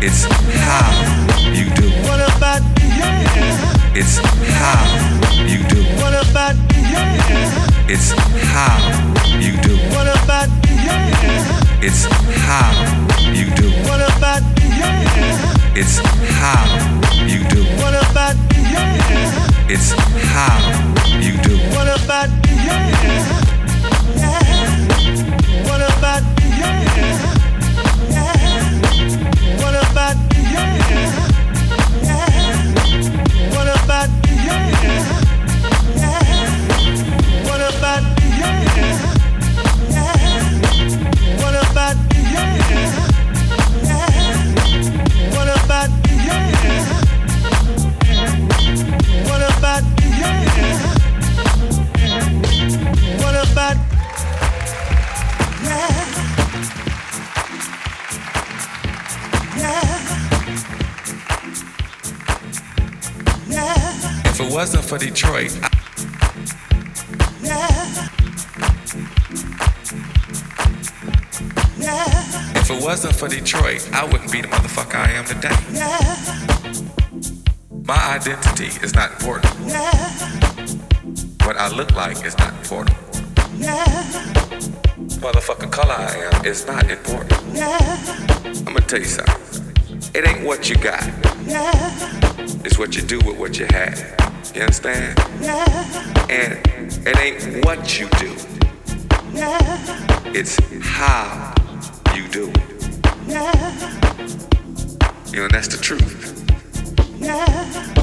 It's how you do. What about It's how you do. What about It's how you do. What about It's how you do. What about It's how you do. What about It's how you do. What about What about about What about What wasn't for Detroit, I- if it wasn't for Detroit, I wouldn't be the motherfucker I am today. Yeah. My identity is not important. Yeah. What I look like is not important. Yeah. Motherfucking color I am is not important. Yeah, I'm gonna tell you something. It ain't what you got. It's what you do with what you have. You understand? Yeah. And it ain't what you do. Yeah. It's how you do it. You know, that's the truth. It's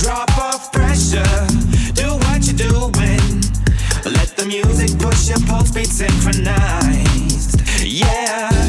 drop off pressure. Do what you're doing. Let the music push your pulse beat synchronized. Yeah.